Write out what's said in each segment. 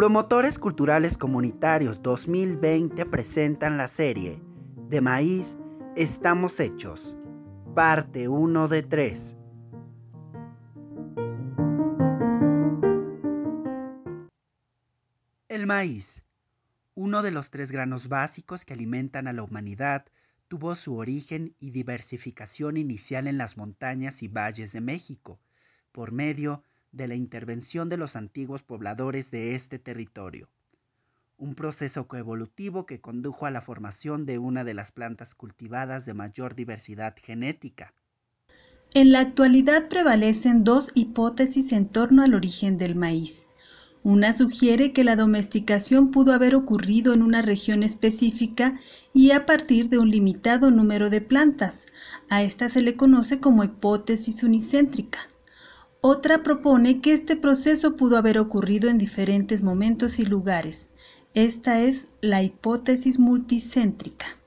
Promotores Culturales Comunitarios 2020 presentan la serie De Maíz Estamos Hechos, parte 1 de 3. El maíz, uno de los tres granos básicos que alimentan a la humanidad, tuvo su origen y diversificación inicial en las montañas y valles de México, por medio de la intervención de los antiguos pobladores de este territorio. Un proceso coevolutivo que condujo a la formación de una de las plantas cultivadas de mayor diversidad genética. En la actualidad prevalecen dos hipótesis en torno al origen del maíz. Una sugiere que la domesticación pudo haber ocurrido en una región específica y a partir de un limitado número de plantas. A esta se le conoce como hipótesis unicéntrica. Otra propone que este proceso pudo haber ocurrido en diferentes momentos y lugares. Esta es la hipótesis multicéntrica.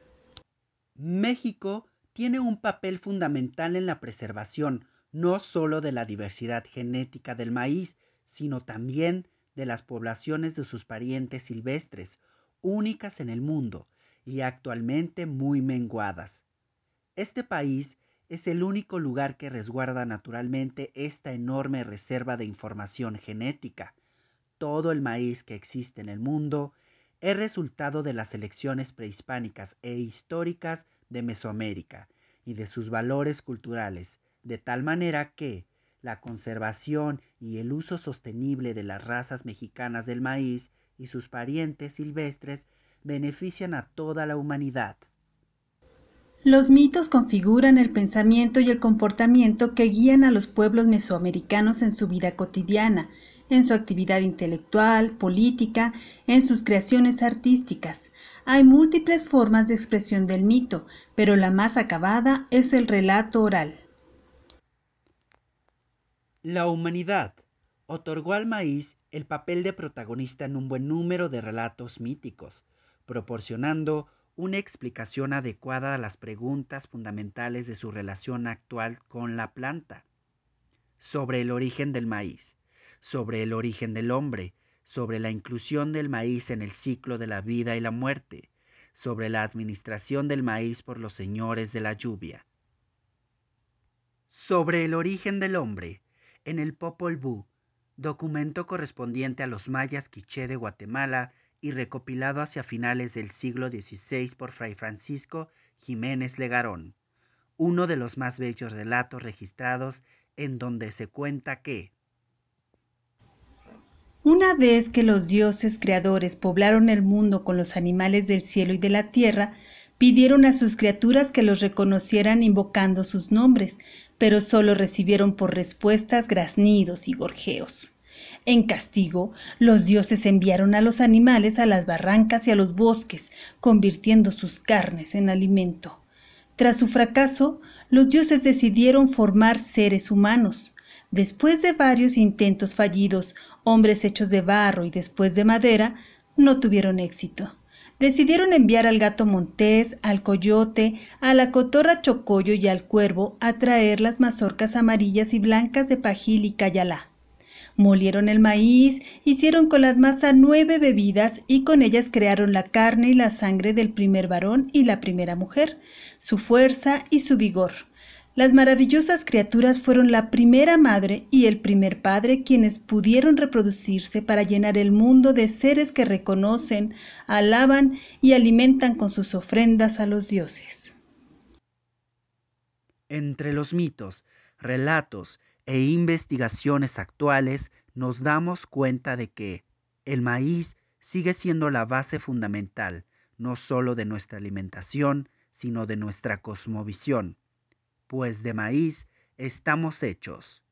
México tiene un papel fundamental en la preservación no solo de la diversidad genética del maíz, sino también de las poblaciones de sus parientes silvestres, únicas en el mundo y actualmente muy menguadas. Este país es el único lugar que resguarda naturalmente esta enorme reserva de información genética. Todo el maíz que existe en el mundo es resultado de las selecciones prehispánicas e históricas de Mesoamérica y de sus valores culturales, de tal manera que la conservación y el uso sostenible de las razas mexicanas del maíz y sus parientes silvestres benefician a toda la humanidad. Los mitos configuran el pensamiento y el comportamiento que guían a los pueblos mesoamericanos en su vida cotidiana, en su actividad intelectual, política, en sus creaciones artísticas. Hay múltiples formas de expresión del mito, pero la más acabada es el relato oral. La humanidad otorgó al maíz el papel de protagonista en un buen número de relatos míticos, proporcionando una explicación adecuada a las preguntas fundamentales de su relación actual con la planta, sobre el origen del maíz, sobre el origen del hombre, sobre la inclusión del maíz en el ciclo de la vida y la muerte, sobre la administración del maíz por los señores de la lluvia. Sobre el origen del hombre, en el Popol Vuh, documento correspondiente a los mayas quiché de Guatemala y recopilado hacia finales del siglo XVI por Fray Francisco Jiménez Legarón, uno de los más bellos relatos registrados en donde se cuenta que una vez que los dioses creadores poblaron el mundo con los animales del cielo y de la tierra, pidieron a sus criaturas que los reconocieran invocando sus nombres, pero solo recibieron por respuestas graznidos y gorjeos. En castigo, los dioses enviaron a los animales a las barrancas y a los bosques, convirtiendo sus carnes en alimento. Tras su fracaso, los dioses decidieron formar seres humanos. Después de varios intentos fallidos, hombres hechos de barro y después de madera, no tuvieron éxito. Decidieron enviar al gato montés, al coyote, a la cotorra chocollo y al cuervo a traer las mazorcas amarillas y blancas de pajil y cayalá. Molieron el maíz, hicieron con las masas nueve bebidas y con ellas crearon la carne y la sangre del primer varón y la primera mujer, su fuerza y su vigor. Las maravillosas criaturas fueron la primera madre y el primer padre quienes pudieron reproducirse para llenar el mundo de seres que reconocen, alaban y alimentan con sus ofrendas a los dioses. Entre los mitos, relatos e investigaciones actuales nos damos cuenta de que el maíz sigue siendo la base fundamental no solo de nuestra alimentación, sino de nuestra cosmovisión, pues de maíz estamos hechos.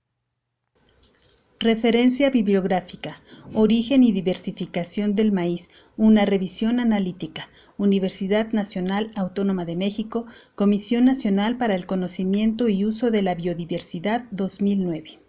Referencia bibliográfica. Origen y diversificación del maíz. Una revisión analítica. Universidad Nacional Autónoma de México, Comisión Nacional para el Conocimiento y Uso de la Biodiversidad 2009.